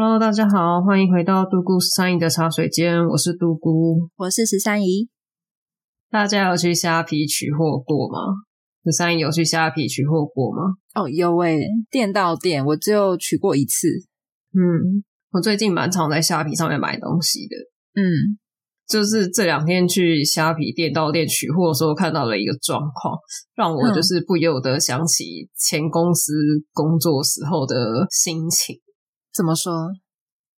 Hello，大家好，欢迎回到独孤十三姨的茶水间，我是独孤，我是十三姨。大家有去虾皮取货过吗？十三姨有去虾皮取货过吗？哦，有诶，店到店，我只有取过一次。嗯，我最近蛮常在虾皮上面买东西的。嗯，就是这两天去虾皮店到店取货的时候，看到了一个状况，让我就是不由得想起前公司工作时候的心情。怎么说？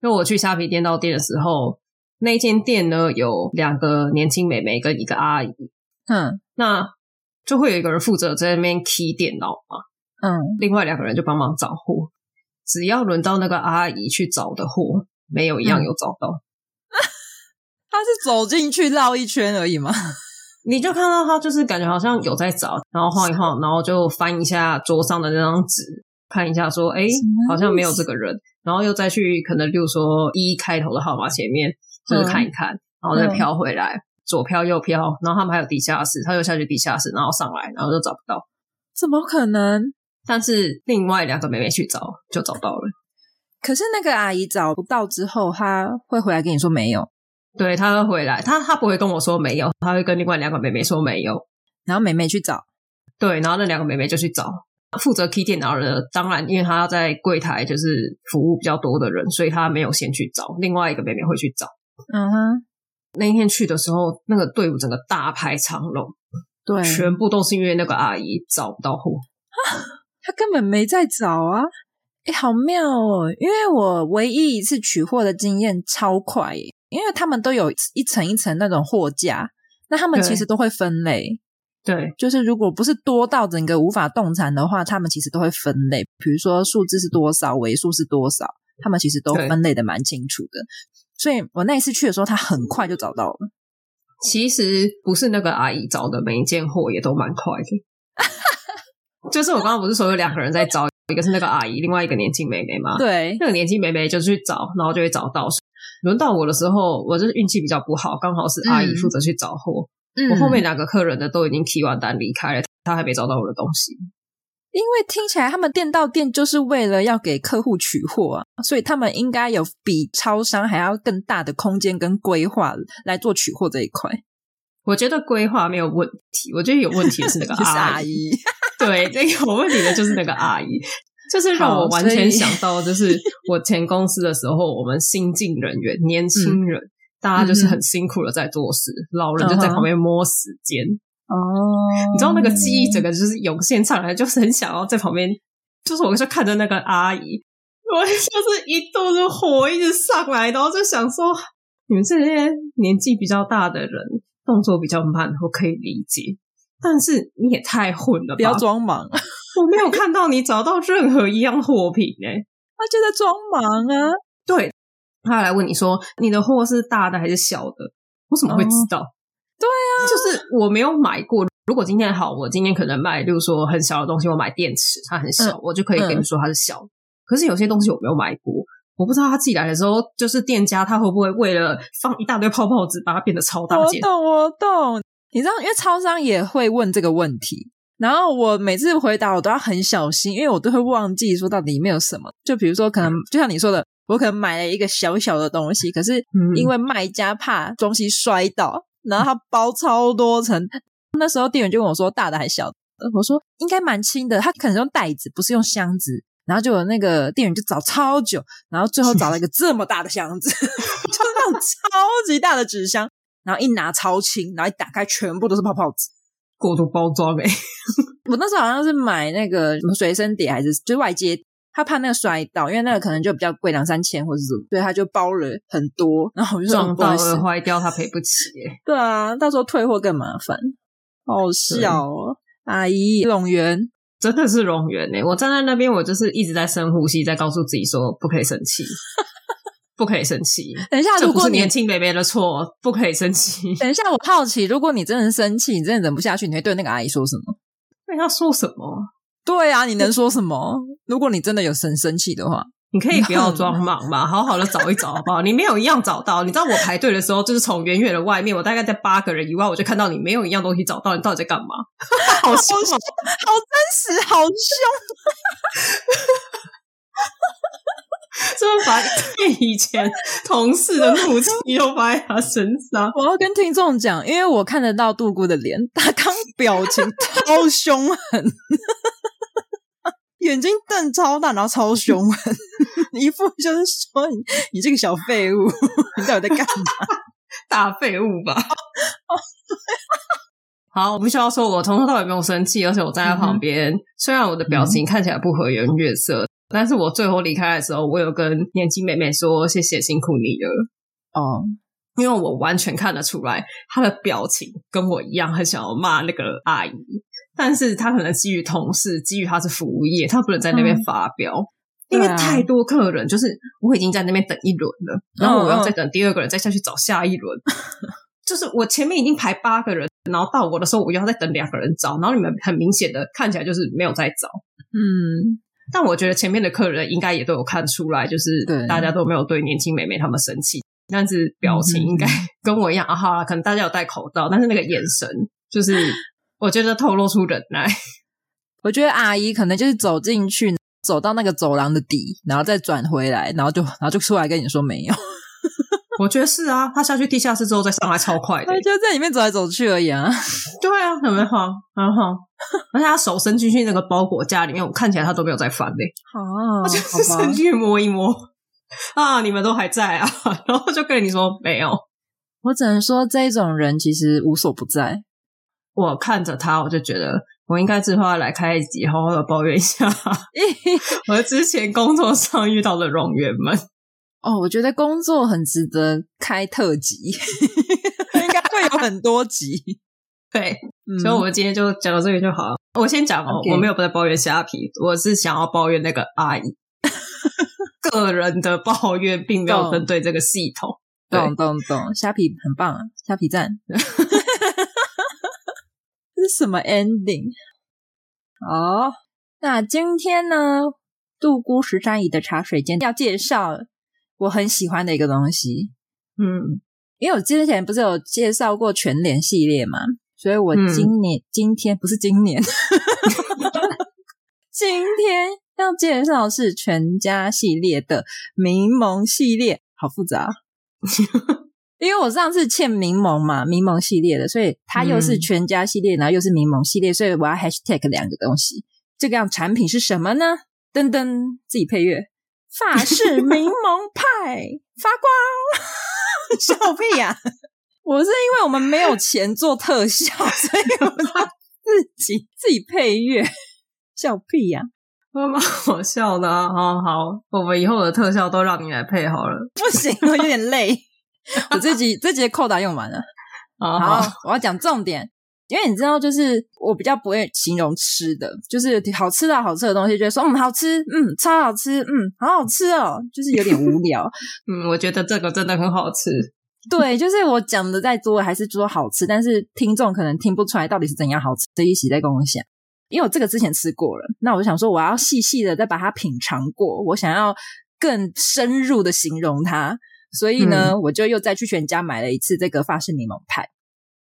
因为我去虾皮店到店的时候，那间店呢，有两个年轻美眉跟一个阿姨，嗯，那就会有一个人负责在那边 key 电脑嘛，嗯，另外两个人就帮忙找货。只要轮到那个阿姨去找的货，没有一样有找到。他、嗯、是走进去绕一圈而已吗？你就看到他就是感觉好像有在找，然后晃一晃，然后就翻一下桌上的那张纸，看一下说，哎，好像没有这个人。然后又再去可能，比如说一开头的号码前面，就是看一看，嗯、然后再飘回来，嗯、左飘右飘，然后他们还有地下室，他又下去地下室，然后上来，然后就找不到，怎么可能？但是另外两个妹妹去找，就找到了。可是那个阿姨找不到之后，她会回来跟你说没有？对，她会回来，她她不会跟我说没有，她会跟另外两个妹妹说没有，然后妹妹去找，对，然后那两个妹妹就去找。负责 key 电脑的，当然，因为他在柜台，就是服务比较多的人，所以他没有先去找。另外一个妹妹会去找。嗯哼，那一天去的时候，那个队伍整个大排长龙，对，全部都是因为那个阿姨找不到货。他根本没在找啊！哎，好妙哦！因为我唯一一次取货的经验超快耶，因为他们都有一层一层那种货架，那他们其实都会分类。对，就是如果不是多到整个无法动产的话，他们其实都会分类，比如说数字是多少，尾数是多少，他们其实都分类的蛮清楚的。所以我那一次去的时候，他很快就找到了。其实不是那个阿姨找的，每一件货也都蛮快的。就是我刚刚不是说有两个人在找，一个是那个阿姨，另外一个年轻妹妹嘛。对，那个年轻妹妹就去找，然后就会找到。轮到我的时候，我就是运气比较不好，刚好是阿姨负责去找货。嗯我后面两个客人的都已经提完单离开了，他还没找到我的东西。因为听起来他们店到店就是为了要给客户取货啊，所以他们应该有比超商还要更大的空间跟规划来做取货这一块。我觉得规划没有问题，我觉得有问题的是那个 阿姨。对，这个有问题的就是那个阿姨，就是让我完全想到，就是我前公司的时候，我们新进人员年轻人。嗯大家就是很辛苦的在做事，嗯、老人就在旁边摸时间。哦，你知道那个记忆整个就是涌现上来，就是很想要在旁边，就是我就看着那个阿姨，我就是一肚子火一直上来，然后就想说，你们这些年纪比较大的人动作比较慢，我可以理解，但是你也太混了吧，不要装忙，我没有看到你找到任何一样货品诶、欸、他就在装忙啊，对。他来问你说：“你的货是大的还是小的？”我怎么会知道？哦、对啊，就是我没有买过。如果今天好，我今天可能卖，例如说很小的东西，我买电池，它很小，嗯、我就可以跟你说它是小。嗯、可是有些东西我没有买过，我不知道他寄来的时候，就是店家他会不会为了放一大堆泡泡纸，把它变得超大件？我懂，我懂。你知道，因为超商也会问这个问题，然后我每次回答我都要很小心，因为我都会忘记说到底里面有什么。就比如说，可能就像你说的。我可能买了一个小小的东西，可是因为卖家怕东西摔倒，然后他包超多层。那时候店员就问我说：“大的还是小的？”我说：“应该蛮轻的。”他可能用袋子，不是用箱子。然后就有那个店员就找超久，然后最后找了一个这么大的箱子，就是那种超级大的纸箱。然后一拿超轻，然后一打开全部都是泡泡纸，过度包装呗、欸、我那时候好像是买那个什么随身碟，还是就是外接。他怕那个摔倒，因为那个可能就比较贵，两三千或者什么，所以他就包了很多。然后我就说撞到了坏掉，他赔不起。对啊，到时候退货更麻烦。好笑哦，阿姨，龙源真的是龙源诶，我站在那边，我就是一直在深呼吸，在告诉自己说不可以生气，不可以生气。等一下，如果是年轻妹妹的错，不可以生气。等一下，我好奇，如果你真的生气，你真的忍不下去，你会对那个阿姨说什么？对她说什么？对啊，你能说什么？如果你真的有神生气的话，你可以不要装忙嘛，好好的找一找，好不好？你没有一样找到，你知道我排队的时候，就是从远远的外面，我大概在八个人以外，我就看到你没有一样东西找到，你到底在干嘛？好凶，好真实，好凶！就是把以前同事的怒气又发在他身上。我要跟听众讲，因为我看得到杜姑的脸，他刚表情超凶狠，眼睛瞪超大，然后超凶狠，一副就是说你你这个小废物，你到底在干嘛？大废物吧。好，我必须要说，我从头到尾没有生气，而且我站在旁边，嗯、虽然我的表情看起来不和颜悦色，嗯、但是我最后离开的时候，我有跟年轻妹妹说谢谢，辛苦你了。哦，因为我完全看得出来，她的表情跟我一样，很想要骂那个阿姨，但是他可能基于同事，基于他是服务业，他不能在那边发飙，嗯、因为太多客人，就是我已经在那边等一轮了，然后我要再等第二个人，再下去找下一轮。哦 就是我前面已经排八个人，然后到我的时候，我又要再等两个人找，然后你们很明显的看起来就是没有在找，嗯，但我觉得前面的客人应该也都有看出来，就是大家都没有对年轻美眉他们生气，但是表情应该跟我一样啊，好啦，可能大家有戴口罩，但是那个眼神就是我觉得透露出忍耐。我觉得阿姨可能就是走进去，走到那个走廊的底，然后再转回来，然后就然后就出来跟你说没有。我觉得是啊，他下去地下室之后再上来超快的，他就在里面走来走去而已啊。对啊，有没有晃？然后，而且他手伸进去那个包裹架里面，我看起来他都没有在翻嘞。啊，他就是伸进去摸一摸啊，你们都还在啊，然后就跟你说没有。我只能说这种人其实无所不在。我看着他，我就觉得我应该之后要来开一集，好好的抱怨一下 我之前工作上遇到的冗员们。哦，我觉得工作很值得开特辑，应该会有很多集。对，嗯、所以我们今天就讲到这里就好了。我先讲哦.我没有在抱怨虾皮，我是想要抱怨那个阿姨 个人的抱怨，并没有针对这个系统。懂懂懂，虾皮很棒啊，虾皮赞。什么 ending？哦，那今天呢，杜姑十三姨的茶水间要介绍。我很喜欢的一个东西，嗯，因为我之前不是有介绍过全联系列嘛，所以我今年、嗯、今天不是今年，今天要介绍的是全家系列的柠檬系列，好复杂，因为我上次欠柠檬嘛，柠檬系列的，所以它又是全家系列，然后又是柠檬系列，所以我要 hashtag 两个东西，这个样产品是什么呢？噔噔，自己配乐。法式 柠檬派发光，笑屁呀、啊！我是因为我们没有钱做特效，所以我要 自己自己配乐，笑屁呀、啊！蛮好笑的啊！好好，我们以后的特效都让你来配好了。不行，我有点累。我这集这集的扣打用完了。好，好，我要讲重点。因为你知道，就是我比较不会形容吃的，就是好吃到好吃的东西，就会说嗯好吃，嗯超好吃，嗯好好吃哦，就是有点无聊。嗯，我觉得这个真的很好吃。对，就是我讲的再多还是说好吃，但是听众可能听不出来到底是怎样好吃。这一起在跟我讲，因为我这个之前吃过了，那我就想说我要细细的再把它品尝过，我想要更深入的形容它，所以呢，嗯、我就又再去全家买了一次这个法式柠檬派。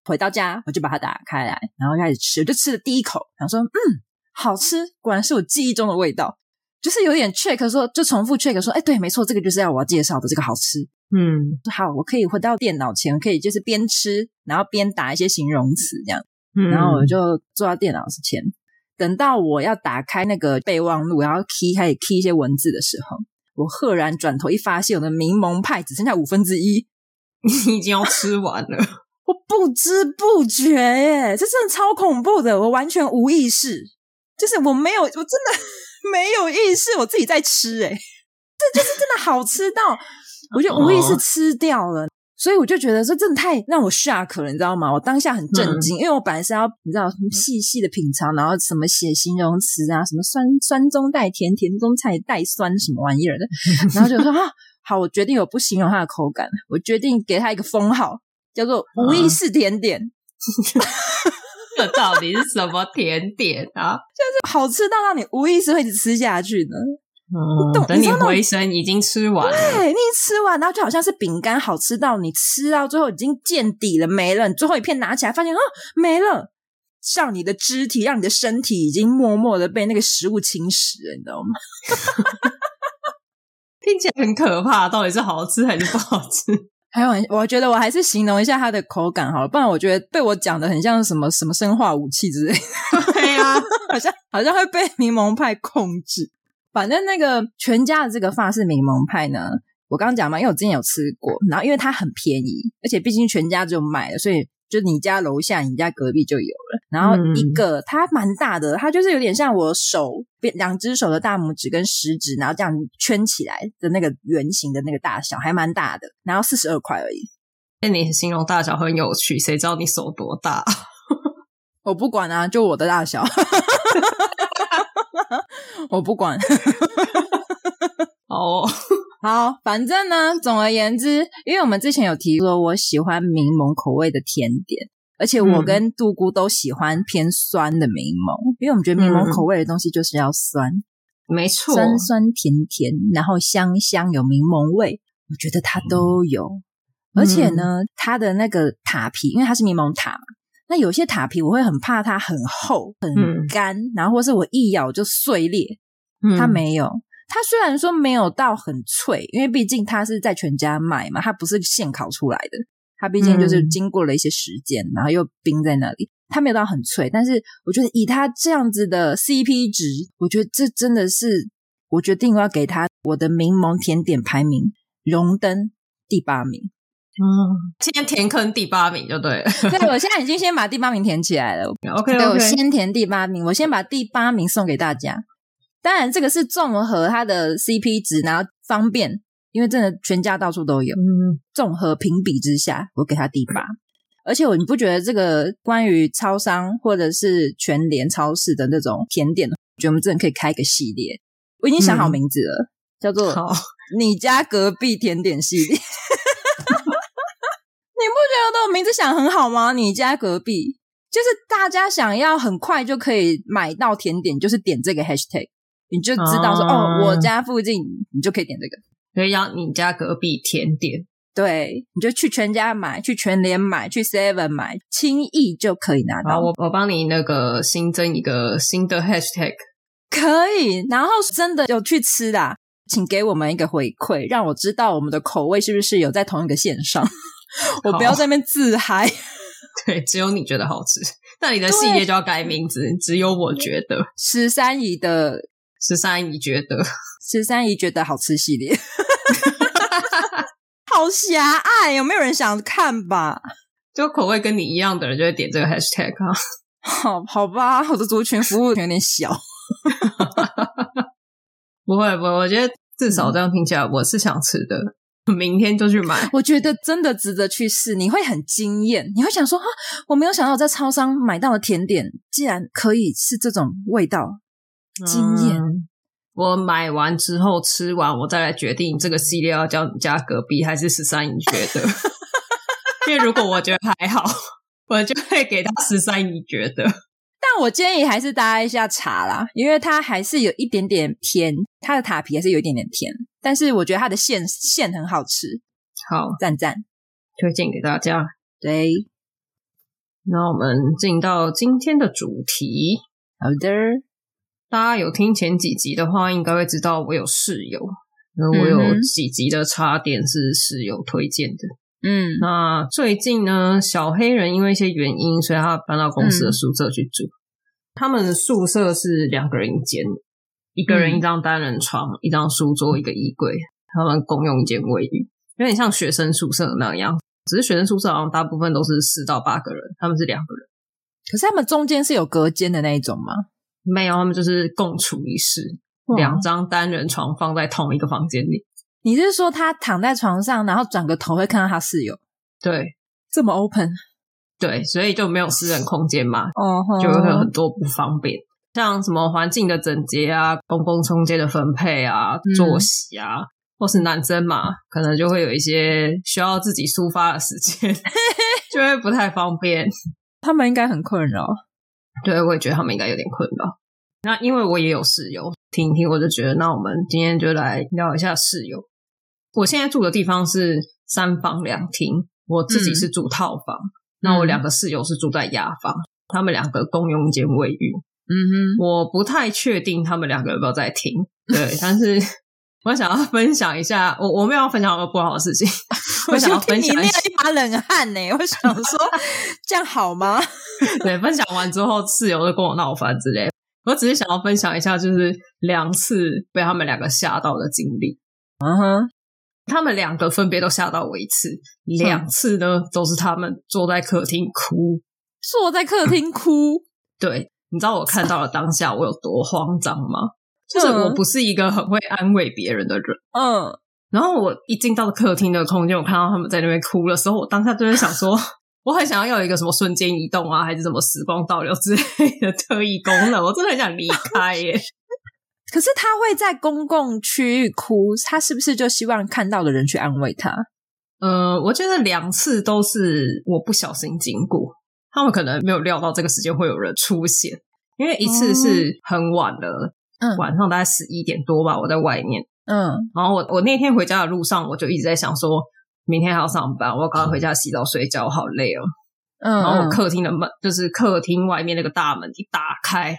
回到家，我就把它打开来，然后开始吃。我就吃了第一口，然后说：“嗯，好吃，果然是我记忆中的味道。”就是有点 check 说，就重复 check 说：“哎，对，没错，这个就是要我要介绍的这个好吃。”嗯，好，我可以回到电脑前，可以就是边吃，然后边打一些形容词这样。嗯，然后我就坐到电脑前，等到我要打开那个备忘录，然后 key 开始 key 一些文字的时候，我赫然转头一发现，我的柠檬派只剩下五分之一，你已经要吃完了。我不知不觉耶，这真的超恐怖的，我完全无意识，就是我没有，我真的没有意识，我自己在吃，诶这就是真的好吃到，我就无意识吃掉了，所以我就觉得这真的太让我 shock 了，你知道吗？我当下很震惊，因为我本来是要你知道细细的品尝，然后什么写形容词啊，什么酸酸中带甜，甜中带带酸什么玩意儿的，然后就说啊，好，我决定我不形容它的口感，我决定给它一个封号。叫做无意识甜点，这到底是什么甜点啊？就是好吃到让你无意识会吃下去呢。嗯，懂等你回神已经吃完了，对，你吃完，然后就好像是饼干，好吃到你吃到最后已经见底了，没了。你最后一片拿起来，发现啊，没了，像你的肢体，让你的身体已经默默的被那个食物侵蚀了，你知道吗？听起来很可怕，到底是好吃还是不好吃？还有，我觉得我还是形容一下它的口感好了，不然我觉得被我讲的很像什么什么生化武器之类的。对呀、啊，好像好像会被柠檬派控制。反正那个全家的这个法式柠檬派呢，我刚刚讲嘛，因为我之前有吃过，然后因为它很便宜，而且毕竟全家就买了，所以。就你家楼下，你家隔壁就有了。然后一个、嗯、它蛮大的，它就是有点像我手两只手的大拇指跟食指，然后这样圈起来的那个圆形的那个大小，还蛮大的。然后四十二块而已。那你形容大小很有趣，谁知道你手多大？我不管啊，就我的大小，我不管。哦。好，反正呢，总而言之，因为我们之前有提过，我喜欢柠檬口味的甜点，而且我跟杜姑都喜欢偏酸的柠檬，嗯、因为我们觉得柠檬口味的东西就是要酸，没错，酸酸甜甜，然后香香有柠檬味，我觉得它都有。嗯、而且呢，它的那个塔皮，因为它是柠檬塔嘛，那有些塔皮我会很怕它很厚很干，嗯、然后或是我一咬就碎裂，它没有。它虽然说没有到很脆，因为毕竟它是在全家卖嘛，它不是现烤出来的，它毕竟就是经过了一些时间，嗯、然后又冰在那里，它没有到很脆。但是我觉得以它这样子的 CP 值，我觉得这真的是我决定我要给它我的柠檬甜点排名荣登第八名。嗯，今天填坑第八名就对了。对，我现在已经先把第八名填起来了。OK，, okay. 对，我先填第八名，我先把第八名送给大家。当然，这个是综合它的 CP 值，然后方便，因为真的全家到处都有。嗯，综合评比之下，我给它第八。而且我你不觉得这个关于超商或者是全联超市的那种甜点，我觉得我们真的可以开一个系列。我已经想好名字了，嗯、叫做“你家隔壁甜点系列”。你不觉得我名字想很好吗？你家隔壁就是大家想要很快就可以买到甜点，就是点这个 hashtag。你就知道说、啊、哦，我家附近你就可以点这个，可以让你家隔壁甜点。对，你就去全家买，去全联买，去 Seven 买，轻易就可以拿到。好，我我帮你那个新增一个新的 hashtag，可以。然后真的有去吃的，请给我们一个回馈，让我知道我们的口味是不是有在同一个线上。我不要在那边自嗨。对，只有你觉得好吃，那你的系列就要改名字。只有我觉得十三姨的。十三姨觉得，十三姨觉得好吃系列，好狭隘，有没有人想看吧？就口味跟你一样的人就会点这个 hashtag 啊。好，好吧，我的族群服务有点小。不会，不会，我觉得至少这样听起来我是想吃的，嗯、明天就去买。我觉得真的值得去试，你会很惊艳，你会想说哈，我没有想到我在超商买到的甜点，竟然可以是这种味道。惊艳、嗯，我买完之后吃完，我再来决定这个系列要叫你家隔壁还是十三姨觉得。因为如果我觉得还好，我就会给他十三姨觉得。但我建议还是搭一下茶啦，因为它还是有一点点甜，它的塔皮还是有一点点甜。但是我觉得它的馅馅很好吃，好赞赞，推荐给大家。对，那我们进到今天的主题，好的。大家有听前几集的话，应该会知道我有室友，那我有几集的插点是室友推荐的。嗯，那最近呢，小黑人因为一些原因，所以他搬到公司的宿舍去住。嗯、他们宿舍是两个人一间，一个人一张单人床，嗯、一张书桌，一个衣柜，他们共用一间卫浴，有点像学生宿舍那样。只是学生宿舍好像大部分都是四到八个人，他们是两个人。可是他们中间是有隔间的那一种吗？没有，他们就是共处一室，两张单人床放在同一个房间里。你是说他躺在床上，然后转个头会看到他室友？对，这么 open？对，所以就没有私人空间嘛，哦，就会有很多不方便，像什么环境的整洁啊、公共空间的分配啊、作息啊，嗯、或是男生嘛，可能就会有一些需要自己抒发的时间，就会不太方便。他们应该很困扰。对，我也觉得他们应该有点困扰。那因为我也有室友，听一听我就觉得，那我们今天就来聊一下室友。我现在住的地方是三房两厅，我自己是住套房，嗯、那我两个室友是住在雅房，他们两个共用一间卫浴。嗯哼，我不太确定他们两个有没有在听，对，但是 我想要分享一下，我我没有要分享什么不好的事情，我想要分享一下。你一把冷汗呢？我想说，这样好吗？对，分享完之后，室友就跟我闹翻之类。我只是想要分享一下，就是两次被他们两个吓到的经历。嗯哼，他们两个分别都吓到我一次，两次呢都是他们坐在客厅哭，坐在客厅哭。对，你知道我看到了当下我有多慌张吗？就是我不是一个很会安慰别人的人。嗯，然后我一进到客厅的空间，我看到他们在那边哭的时候，我当下就在想说。我很想要有一个什么瞬间移动啊，还是什么时光倒流之类的特异功能，我真的很想离开耶。可是他会在公共区域哭，他是不是就希望看到的人去安慰他？呃，我觉得两次都是我不小心经过，他们可能没有料到这个时间会有人出现，因为一次是很晚了，嗯，晚上大概十一点多吧，我在外面，嗯，然后我我那天回家的路上，我就一直在想说。明天还要上班，我要赶快回家洗澡睡觉，好累哦。嗯，然后我客厅的门就是客厅外面那个大门一打开，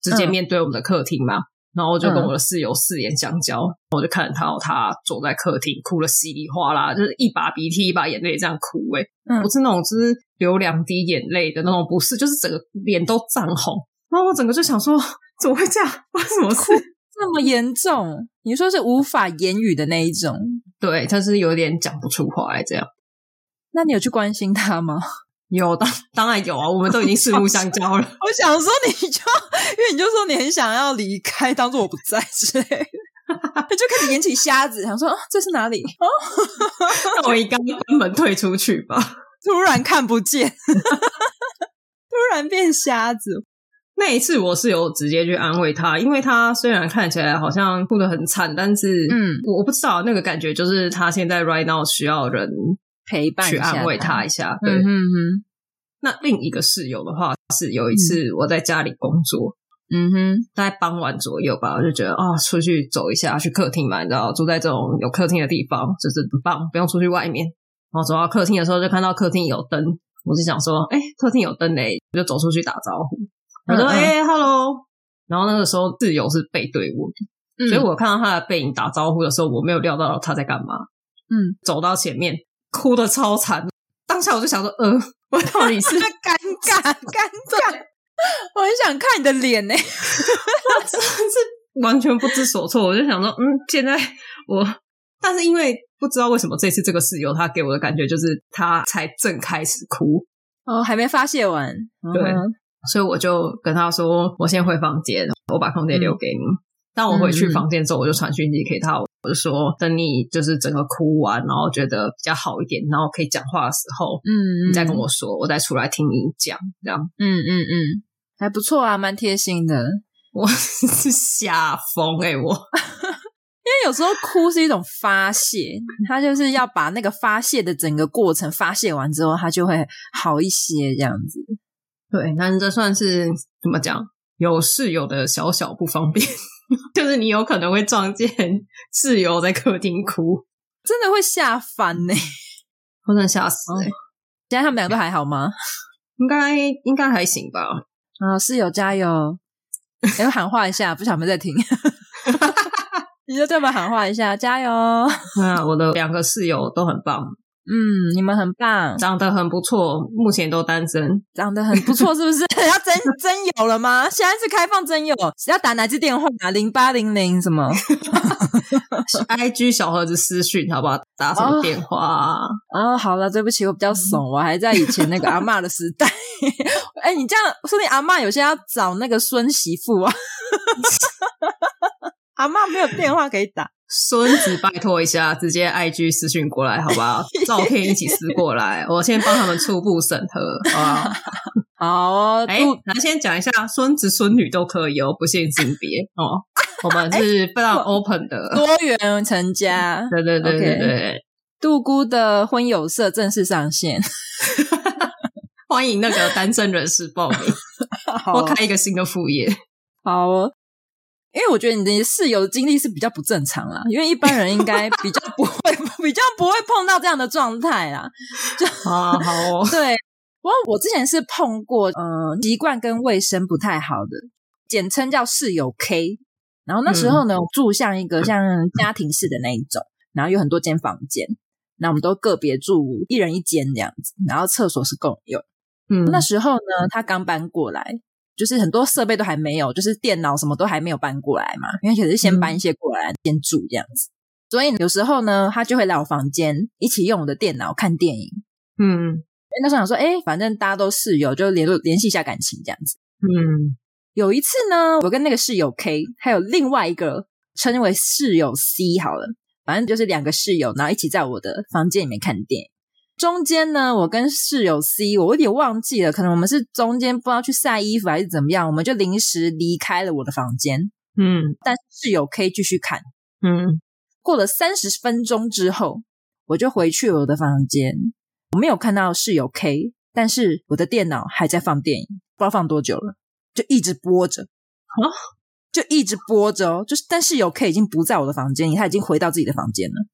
直接面对我们的客厅嘛。嗯、然后我就跟我的室友四眼相交，嗯、我就看到他，他坐在客厅哭得稀里哗啦，就是一把鼻涕一把眼泪这样哭、欸。诶、嗯、不是那种就是流两滴眼泪的那种，不是，就是整个脸都涨红。然后我整个就想说，怎么会这样？发生什么事？这么严重？你说是无法言语的那一种？对，他是有点讲不出话来这样。那你有去关心他吗？有，当当然有啊，我们都已经四目相交了。我想说，你就因为你就说你很想要离开，当做我不在之类的，他就开始演起瞎子，想说啊，这是哪里？哦，那我应该关门退出去吧。突然看不见，突然变瞎子。那一次我是有直接去安慰他，因为他虽然看起来好像哭得很惨，但是嗯，我我不知道那个感觉就是他现在 right now 需要人陪伴去安慰他一下。对，嗯哼。那另一个室友的话是有一次我在家里工作，嗯哼，大概傍晚左右吧，我就觉得啊、哦，出去走一下，去客厅嘛，你知道，住在这种有客厅的地方就是很棒，不用出去外面。然后走到客厅的时候，就看到客厅有灯，我就想说，哎，客厅有灯嘞，我就走出去打招呼。我说：“哎、欸、，Hello。”然后那个时候室友是背对我，嗯、所以我看到他的背影打招呼的时候，我没有料到他在干嘛。嗯，走到前面，哭得超惨。当下我就想说：“呃，我到底是 尴尬，尴尬。”我很想看你的脸呢，我真的是完全不知所措。我就想说：“嗯，现在我……但是因为不知道为什么这次这个室友他给我的感觉就是他才正开始哭哦，还没发泄完。对。嗯”所以我就跟他说：“我先回房间，我把空间留给你。当、嗯、我回去房间之后，我就传讯息给他，我就说等你就是整个哭完，然后觉得比较好一点，然后可以讲话的时候，嗯，你再跟我说，我再出来听你讲，这样，嗯嗯嗯，还不错啊，蛮贴心的。我是吓疯诶我，因为有时候哭是一种发泄，他就是要把那个发泄的整个过程发泄完之后，他就会好一些，这样子。”对，那这算是怎么讲？有室友的小小不方便，就是你有可能会撞见室友在客厅哭，真的会吓翻呢，我真的吓死哎！现在他们两个都还好吗？应该应该还行吧。啊，室友加油！要喊话一下，不晓得有没有在听？你就这么喊话一下，加油！啊，我的两个室友都很棒。嗯，你们很棒，长得很不错，目前都单身，长得很不错，是不是？要真真有了吗？现在是开放征友，要打哪支电话？零八零零什么？IG 小盒子私讯，好不好？打什么电话？哦，哦，好了，对不起，我比较怂，嗯、我还在以前那个阿嬷的时代。哎，你这样说，你阿嬷有些要找那个孙媳妇啊？阿妈没有电话可以打。孙子，拜托一下，直接 IG 私讯过来，好不好？照片一起私过来，我先帮他们初步审核，好不好？好，哎，那先讲一下，孙子孙女都可以哦，不限性别哦。我们是 非常 open 的，多元成家。对对对对对，杜姑的婚友社正式上线，欢迎那个单身人士报名，我开一个新的副业。好。因为我觉得你的室友的经历是比较不正常啦，因为一般人应该比较不会，比较不会碰到这样的状态啦。就 啊，好哦，对。不过我之前是碰过，呃，习惯跟卫生不太好的，简称叫室友 K。然后那时候呢，嗯、住像一个 像家庭式的那一种，然后有很多间房间，那我们都个别住一人一间这样子，然后厕所是共用。嗯，那时候呢，他刚搬过来，就是很多设备都还没有，就是电脑什么都还没有搬过来嘛，因为也是先搬一些过来、嗯、先住这样子。所以有时候呢，他就会来我房间一起用我的电脑看电影。嗯，那时候想说，哎，反正大家都室友，就联络联系一下感情这样子。嗯，有一次呢，我跟那个室友 K，还有另外一个称为室友 C 好了，反正就是两个室友，然后一起在我的房间里面看电影。中间呢，我跟室友 C，我有点忘记了，可能我们是中间不知道去晒衣服还是怎么样，我们就临时离开了我的房间。嗯，但室友 K 继续看。嗯，过了三十分钟之后，我就回去我的房间，我没有看到室友 K，但是我的电脑还在放电影，不知道放多久了，就一直播着。啊，就一直播着哦，就是但室友 K 已经不在我的房间里，他已经回到自己的房间了。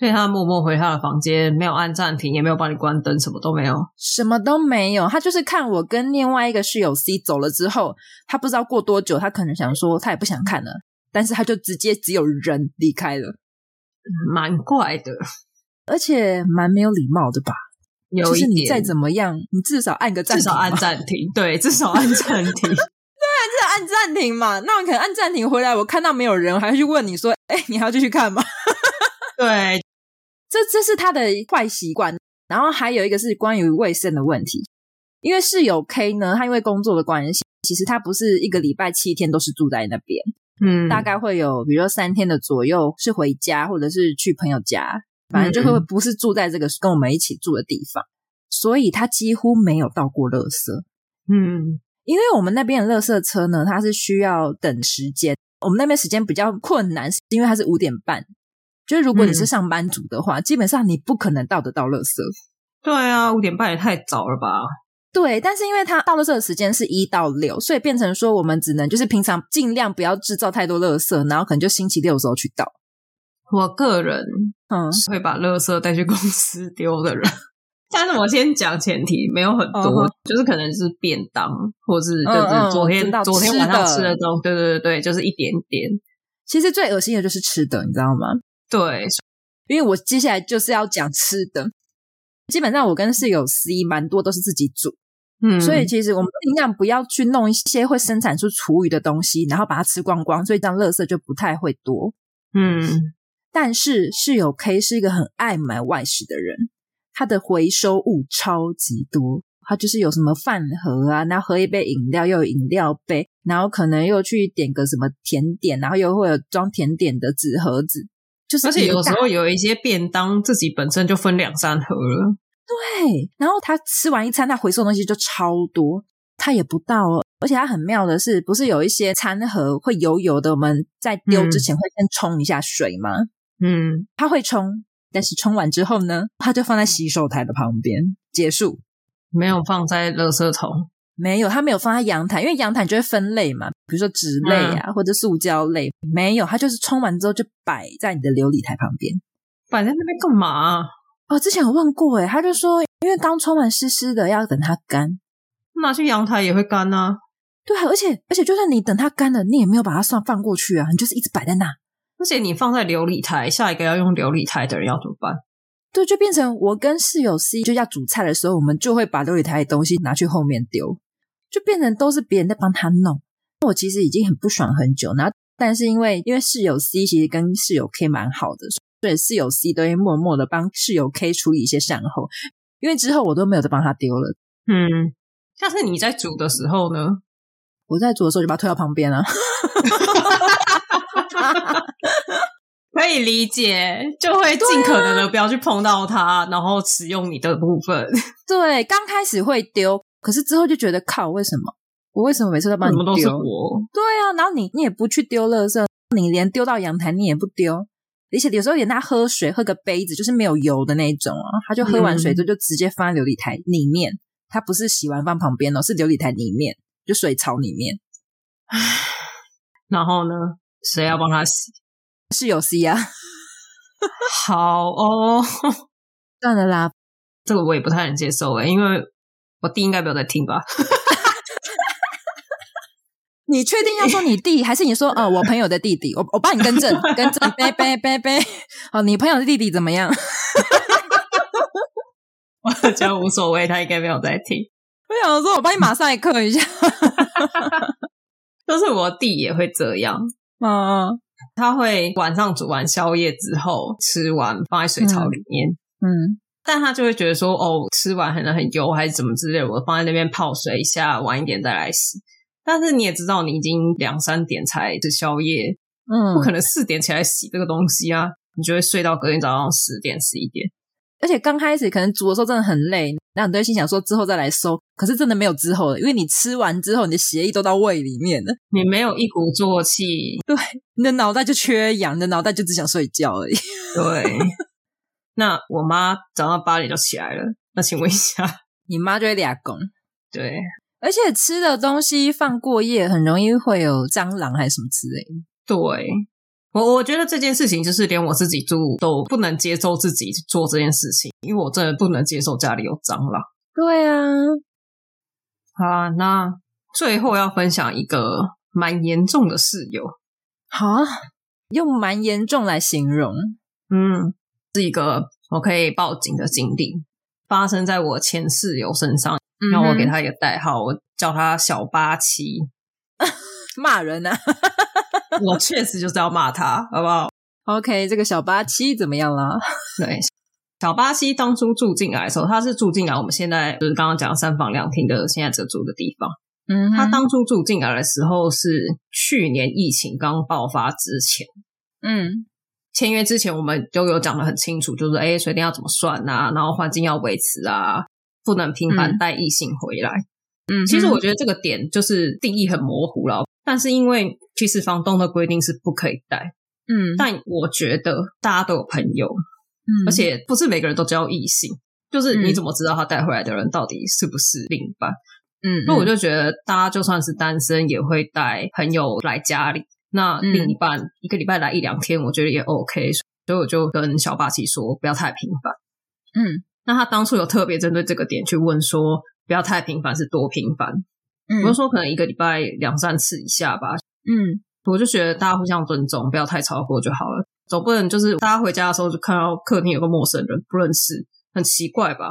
所以他默默回他的房间，没有按暂停，也没有帮你关灯，什么都没有，什么都没有。他就是看我跟另外一个室友 C 走了之后，他不知道过多久，他可能想说他也不想看了，但是他就直接只有人离开了，蛮怪的，而且蛮没有礼貌的吧？有一点，你再怎么样，你至少按个暂停，至少按暂停，对，至少按暂停，对，至少按暂停嘛。那我可能按暂停回来，我看到没有人，我还会去问你说：“哎，你还要继续看吗？” 对。这这是他的坏习惯，然后还有一个是关于卫生的问题。因为室友 K 呢，他因为工作的关系，其实他不是一个礼拜七天都是住在那边，嗯，大概会有比如说三天的左右是回家或者是去朋友家，反正就会不是住在这个跟我们一起住的地方，所以他几乎没有到过垃圾。嗯，因为我们那边的垃圾车呢，它是需要等时间，我们那边时间比较困难，是因为它是五点半。就是如果你是上班族的话，嗯、基本上你不可能倒得到垃圾。对啊，五点半也太早了吧？对，但是因为它倒垃圾的时间是一到六，所以变成说我们只能就是平常尽量不要制造太多垃圾，然后可能就星期六的时候去倒。我个人嗯会把垃圾带去公司丢的人，嗯、但是我先讲前提，没有很多，嗯、就是可能是便当，或是就是昨天、嗯嗯、昨天晚上吃的东西，对对对对，就是一点点。其实最恶心的就是吃的，你知道吗？对，因为我接下来就是要讲吃的。基本上我跟室友 C 蛮多都是自己煮，嗯，所以其实我们尽量不要去弄一些会生产出厨余的东西，然后把它吃光光，所以这样垃圾就不太会多。嗯，但是室友 K 是一个很爱买外食的人，他的回收物超级多，他就是有什么饭盒啊，然后喝一杯饮料又有饮料杯，然后可能又去点个什么甜点，然后又会有装甜点的纸盒子。就是而且有时候有一些便当自己本身就分两三盒了，对。然后他吃完一餐，他回收的东西就超多，他也不倒哦。而且他很妙的是，不是有一些餐盒会油油的，我们在丢之前会先冲一下水吗？嗯，他会冲，但是冲完之后呢，他就放在洗手台的旁边结束，没有放在垃圾桶。没有，他没有放在阳台，因为阳台就会分类嘛，比如说纸类啊，嗯、或者塑胶类。没有，他就是冲完之后就摆在你的琉璃台旁边。摆在那边干嘛？哦，之前有问过诶，他就说，因为刚冲完湿湿的，要等它干。拿去阳台也会干啊。对啊，而且而且，就算你等它干了，你也没有把它算放过去啊，你就是一直摆在那。而且你放在琉璃台，下一个要用琉璃台的人要怎么办？对，就变成我跟室友 C 就要煮菜的时候，我们就会把琉璃台的东西拿去后面丢。就变成都是别人在帮他弄，我其实已经很不爽很久。然后，但是因为因为室友 C 其实跟室友 K 蛮好的，所以室友 C 都会默默的帮室友 K 处理一些善后。因为之后我都没有再帮他丢了。嗯，下次你在煮的时候呢？我在煮的时候就把它推到旁边了。可以理解，就会尽可能的不要去碰到它，然后使用你的部分。对，刚开始会丢。可是之后就觉得靠，为什么我为什么每次都帮你丢？都是我。对啊，然后你你也不去丢垃圾，你连丢到阳台你也不丢，而且有时候连他喝水喝个杯子就是没有油的那一种啊，他就喝完水之后就直接放在琉璃台里面，他不是洗完放旁边哦，是琉璃台里面就水槽里面。唉，然后呢，谁要帮他洗？是有 C 啊。好哦，算了啦，这个我也不太能接受哎，因为。我弟应该没有在听吧？你确定要说你弟，还是你说呃 我朋友的弟弟？我我帮你更正，更正，呗呗呗呗。好，你朋友的弟弟怎么样？我觉得无所谓，他应该没有在听。我想说，我帮你马赛克一下。就是我弟也会这样，嗯，他会晚上煮完宵夜之后吃完放在水槽里面，嗯，嗯，但他就会觉得说，哦，吃完可能很油还是怎么之类，我放在那边泡水一下，晚一点再来洗。但是你也知道，你已经两三点才吃宵夜，嗯，不可能四点起来洗这个东西啊，你就会睡到隔天早上十点十一点。而且刚开始可能煮的时候真的很累，那你都会心想说之后再来收，可是真的没有之后了，因为你吃完之后，你的血液都到胃里面了，你没有一鼓作气，对，你的脑袋就缺氧，你的脑袋就只想睡觉而已。对，那我妈早上八点就起来了，那请问一下，你妈就会俩工？对，而且吃的东西放过夜，很容易会有蟑螂还是什么之类的。对。我我觉得这件事情就是连我自己住都不能接受自己做这件事情，因为我真的不能接受家里有蟑螂。对啊，好啊，那最后要分享一个蛮严重的室友。好，用蛮严重来形容，嗯，是一个我可以报警的经历，发生在我前室友身上。让我给他一个代号，我叫他小八七，骂人啊。我确实就是要骂他，好不好？OK，这个小八七怎么样啦？对，小八七当初住进来的时候，他是住进来我们现在就是刚刚讲三房两厅的现在这住的地方。嗯，他当初住进来的时候是去年疫情刚爆发之前。嗯，签约之前我们都有讲的很清楚，就是哎，水电要怎么算啊，然后环境要维持啊，不能频繁带异性回来。嗯，其实我觉得这个点就是定义很模糊了。但是因为其实房东的规定是不可以带，嗯，但我觉得大家都有朋友，嗯，而且不是每个人都交异性，就是你怎么知道他带回来的人到底是不是另一半？嗯，那我就觉得大家就算是单身也会带朋友来家里，那另一半一个礼拜来一两天，我觉得也 OK，所以我就跟小霸气说不要太频繁，嗯，那他当初有特别针对这个点去问说不要太频繁是多频繁？嗯我就说可能一个礼拜两三次以下吧。嗯，我就觉得大家互相尊重，不要太超过就好了。总不能就是大家回家的时候就看到客厅有个陌生人，不认识，很奇怪吧？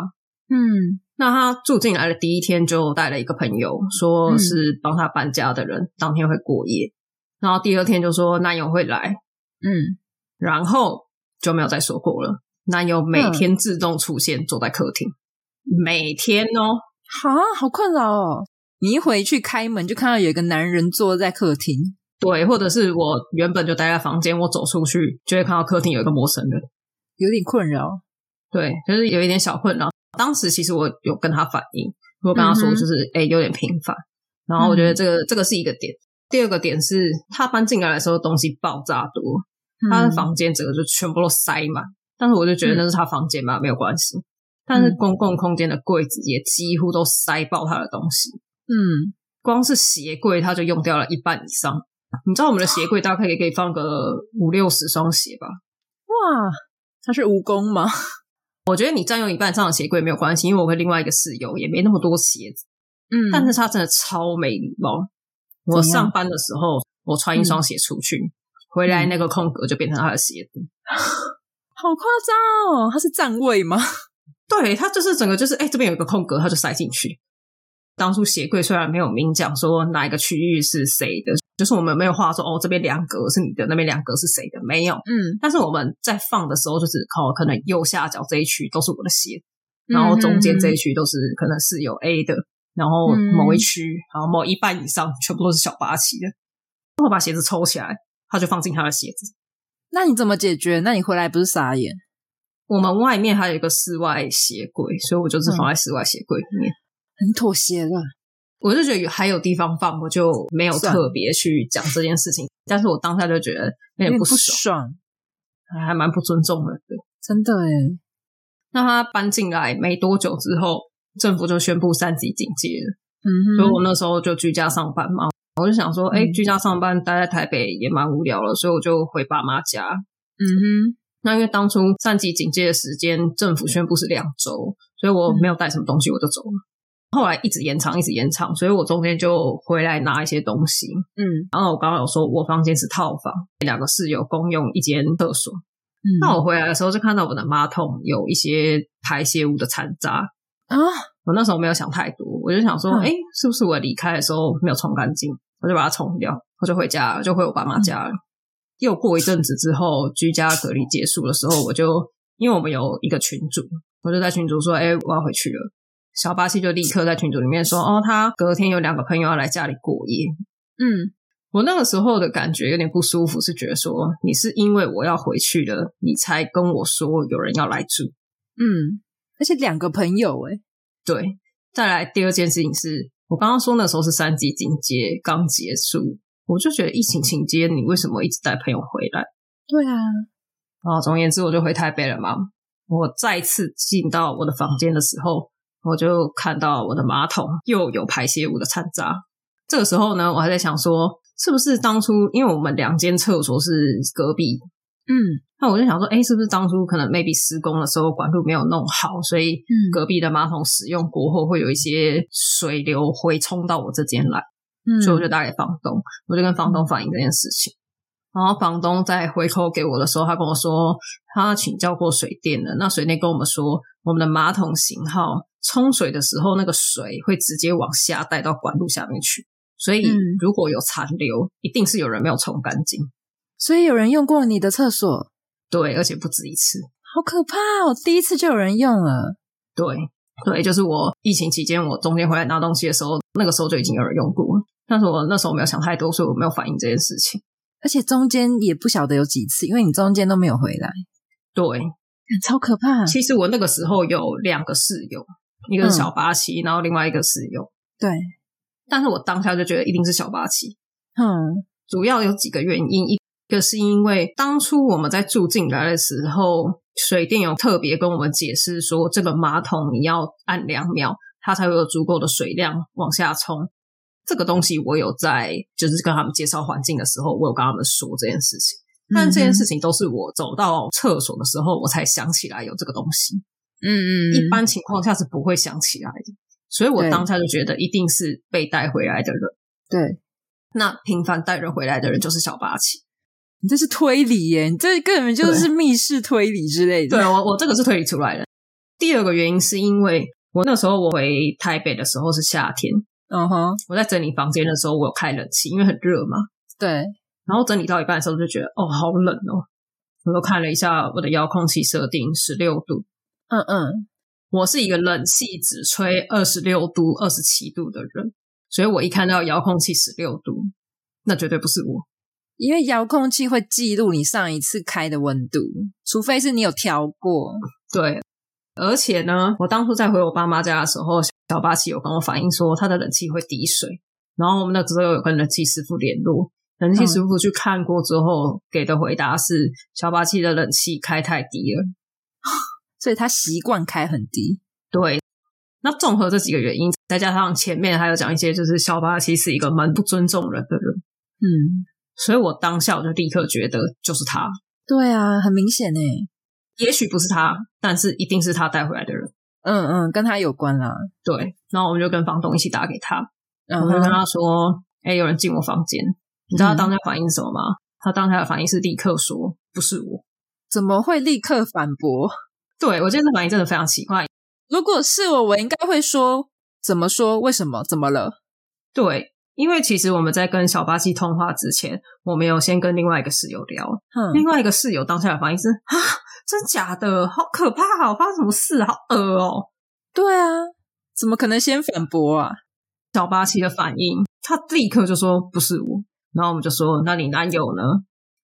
嗯，那他住进来的第一天就带了一个朋友，说是帮他搬家的人，嗯、当天会过夜。然后第二天就说男友会来，嗯，然后就没有再说过了。男友每天自动出现，坐在客厅，嗯、每天哦，哈，好困扰哦。你一回去开门，就看到有一个男人坐在客厅，对，或者是我原本就待在房间，我走出去就会看到客厅有一个陌生人，有点困扰，对，就是有一点小困扰。当时其实我有跟他反映，我跟他说就是哎、嗯欸、有点频繁，然后我觉得这个、嗯、这个是一个点。第二个点是他搬进来的时候东西爆炸多，嗯、他的房间整个就全部都塞满，但是我就觉得那是他房间嘛，嗯、没有关系。但是公共空间的柜子也几乎都塞爆他的东西。嗯，光是鞋柜他就用掉了一半以上。你知道我们的鞋柜大概也可以放个五六十双鞋吧？哇，他是蜈蚣吗？我觉得你占用一半以上的鞋柜没有关系，因为我跟另外一个室友也没那么多鞋子。嗯，但是他真的超没礼貌。我上班的时候，我穿一双鞋出去，嗯、回来那个空格就变成他的鞋子，好夸张哦！他是占位吗？对，他就是整个就是，哎，这边有一个空格，他就塞进去。当初鞋柜虽然没有明讲说哪一个区域是谁的，就是我们没有画说哦，这边两格是你的，那边两格是谁的，没有。嗯，但是我们在放的时候，就是哦可能右下角这一区都是我的鞋，然后中间这一区都是可能是有 A 的，然后某一区，然后某一半以上全部都是小八旗的。我把鞋子抽起来，他就放进他的鞋子。那你怎么解决？那你回来不是傻眼？我们外面还有一个室外鞋柜，所以我就是放在室外鞋柜里面。嗯很妥协了，我就觉得还有地方放，我就没有特别去讲这件事情。但是我当下就觉得有点不爽，还蛮不尊重的，对，真的诶。那他搬进来没多久之后，政府就宣布三级警戒了。嗯哼，所以我那时候就居家上班嘛，我就想说，哎、欸，居家上班待在台北也蛮无聊了，所以我就回爸妈家。嗯哼，那因为当初三级警戒的时间，政府宣布是两周，所以我没有带什么东西，我就走了。后来一直延长，一直延长，所以我中间就回来拿一些东西。嗯，然后我刚刚有说，我房间是套房，两个室友共用一间厕所。嗯，那我回来的时候就看到我的马桶有一些排泄物的残渣啊。我那时候没有想太多，我就想说，哎、嗯，是不是我离开的时候没有冲干净？我就把它冲掉，我就回家了，就回我爸妈家了。嗯、又过一阵子之后，居家隔离结束的时候，我就因为我们有一个群组，我就在群组说，哎，我要回去了。小巴西就立刻在群组里面说：“哦，他隔天有两个朋友要来家里过夜。”嗯，我那个时候的感觉有点不舒服，是觉得说你是因为我要回去了，你才跟我说有人要来住。嗯，而且两个朋友诶，对。再来第二件事情是我刚刚说那时候是三级警戒刚结束，我就觉得疫情期间你为什么一直带朋友回来？对啊。然后总而言之，我就回台北了嘛。我再次进到我的房间的时候。我就看到我的马桶又有排泄物的残渣。这个时候呢，我还在想说，是不是当初因为我们两间厕所是隔壁，嗯，那我就想说，哎，是不是当初可能 maybe 施工的时候管路没有弄好，所以隔壁的马桶使用过后会有一些水流回冲到我这间来，嗯，所以我就打给房东，我就跟房东反映这件事情。然后房东在回扣给我的时候，他跟我说，他请教过水电的，那水电跟我们说，我们的马桶型号。冲水的时候，那个水会直接往下带到管路下面去，所以如果有残留，嗯、一定是有人没有冲干净。所以有人用过你的厕所？对，而且不止一次。好可怕哦！第一次就有人用了。对，对，就是我疫情期间，我中间回来拿东西的时候，那个时候就已经有人用过了。但是我那时候没有想太多，所以我没有反应这件事情。而且中间也不晓得有几次，因为你中间都没有回来。对，超可怕。其实我那个时候有两个室友。一个是小八七，嗯，然后另外一个室友。对，但是我当下就觉得一定是小八七。嗯，主要有几个原因，一个是因为当初我们在住进来的时候，水电有特别跟我们解释说，这个马桶你要按两秒，它才会有足够的水量往下冲。这个东西我有在，就是跟他们介绍环境的时候，我有跟他们说这件事情。但这件事情都是我走到厕所的时候，我才想起来有这个东西。嗯嗯，一般情况下是不会想起来的，所以我当下就觉得一定是被带回来的人。对，那频繁带人回来的人就是小八七。你这是推理耶，你这根本就是密室推理之类的。对，我我这个是推理出来的。第二个原因是因为我那时候我回台北的时候是夏天，嗯哼，我在整理房间的时候我有开冷气，因为很热嘛。对，然后整理到一半的时候就觉得哦好冷哦，我又看了一下我的遥控器设定十六度。嗯嗯，我是一个冷气只吹二十六度、二十七度的人，所以我一看到遥控器十六度，那绝对不是我，因为遥控器会记录你上一次开的温度，除非是你有调过。对，而且呢，我当初在回我爸妈家的时候，小八七有跟我反映说他的冷气会滴水，然后我们那时候有跟冷气师傅联络，冷气师傅去看过之后、嗯、给的回答是小八七的冷气开太低了。所以他习惯开很低，对。那综合这几个原因，再加上前面还有讲一些，就是小八七是一个蛮不尊重人的人，嗯。所以我当下我就立刻觉得就是他。对啊，很明显诶。也许不是他，但是一定是他带回来的人。嗯嗯，跟他有关啦。对。然后我们就跟房东一起打给他，然后我就跟他说：“哎、嗯，有人进我房间。”你知道他当下反应什么吗？嗯、他当下的反应是立刻说：“不是我。”怎么会立刻反驳？对，我觉得这反应真的非常奇怪。如果是我，我应该会说怎么说？为什么？怎么了？对，因为其实我们在跟小八七通话之前，我们有先跟另外一个室友聊。嗯，另外一个室友当下的反应是啊，真假的，好可怕，哦，发生什么事？好恶哦。对啊，怎么可能先反驳啊？小八七的反应，他立刻就说不是我。然后我们就说，那你男友呢？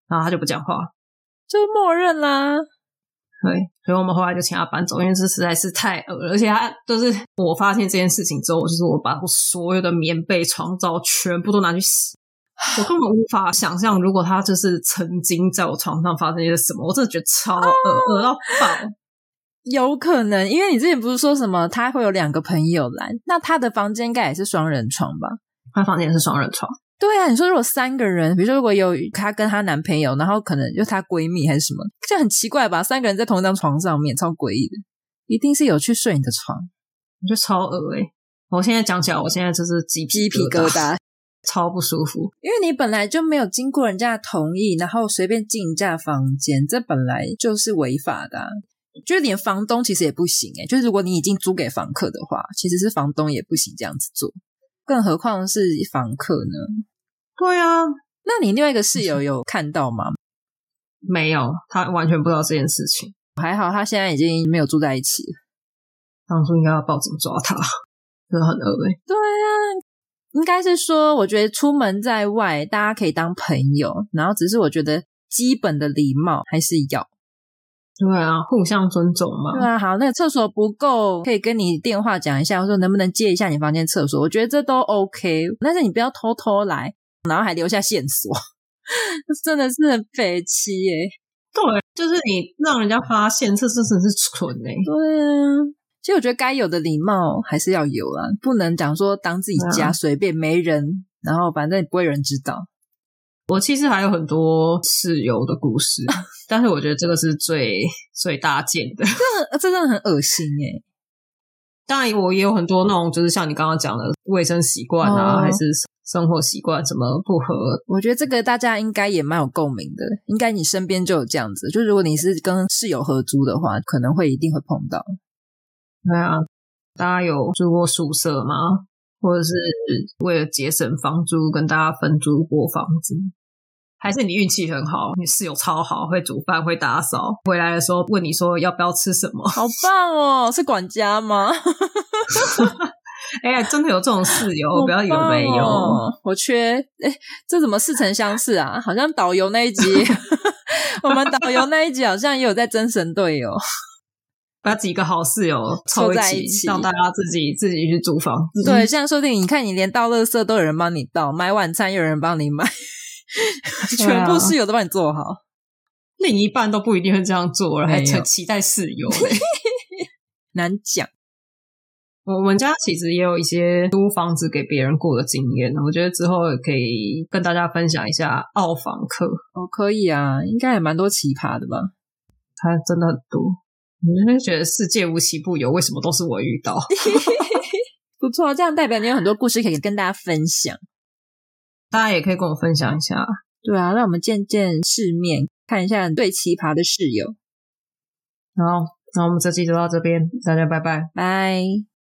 然后他就不讲话，就默认啦。对，所以我们后来就请他搬走，因为这实在是太恶了。而且他就是我发现这件事情之后，我就是我把我所有的棉被、床罩全部都拿去洗。我根本无法想象，如果他就是曾经在我床上发生一些什么，我真的觉得超恶，恶到爆。有可能，因为你之前不是说什么他会有两个朋友来，那他的房间应该也是双人床吧？他房间也是双人床。对啊，你说如果三个人，比如说如果有她跟她男朋友，然后可能就她闺蜜还是什么，这很奇怪吧？三个人在同一张床上面，超诡异的，一定是有去睡你的床，我觉得超恶诶、欸。我现在讲起来，我现在就是鸡鸡皮疙瘩，超不舒服。因为你本来就没有经过人家的同意，然后随便进人家房间，这本来就是违法的啊。就是连房东其实也不行诶，就是如果你已经租给房客的话，其实是房东也不行这样子做，更何况是房客呢？对啊，那你另外一个室友有看到吗？没有，他完全不知道这件事情。还好他现在已经没有住在一起了。当初应该要报警抓他，真的很恶劣。对啊，应该是说，我觉得出门在外，大家可以当朋友，然后只是我觉得基本的礼貌还是要。对啊，互相尊重嘛。对啊，好，那个厕所不够，可以跟你电话讲一下，我说能不能借一下你房间厕所？我觉得这都 OK，但是你不要偷偷来，然后还留下线索，真的是很匪气耶。对，就是你让人家发现，这真的是蠢哎。对啊，其实我觉得该有的礼貌还是要有啦，不能讲说当自己家随便没人，然后反正不会有人知道。我其实还有很多室友的故事，但是我觉得这个是最最大件的，这这真的很恶心诶。当然，我也有很多那种，就是像你刚刚讲的卫生习惯啊，哦、还是生活习惯怎么不合。我觉得这个大家应该也蛮有共鸣的，应该你身边就有这样子。就如果你是跟室友合租的话，可能会一定会碰到。对啊，大家有住过宿舍吗？或者是为了节省房租，跟大家分租过房子，还是你运气很好，你室友超好，会煮饭，会打扫，回来的时候问你说要不要吃什么，好棒哦！是管家吗？哎呀，真的有这种室友，不要以为没有。我缺哎，这怎么似曾相识啊？好像导游那一集，我们导游那一集好像也有在真神队友。把几个好室友凑在一起，让大家自己自己去租房。对，现在说不定你看，你连倒垃圾都有人帮你倒，买晚餐有人帮你买，全部室友都帮你做好。另一半都不一定会这样做了，还很期待室友嘞，难讲。我们家其实也有一些租房子给别人过的经验，我觉得之后也可以跟大家分享一下澳房客。哦，可以啊，应该也蛮多奇葩的吧？他真的很多。你会觉得世界无奇不有，为什么都是我遇到？不错，这样代表你有很多故事可以跟大家分享。大家也可以跟我分享一下。对啊，让我们见见世面，看一下最奇葩的室友。好，那我们这期就到这边，大家拜拜，拜。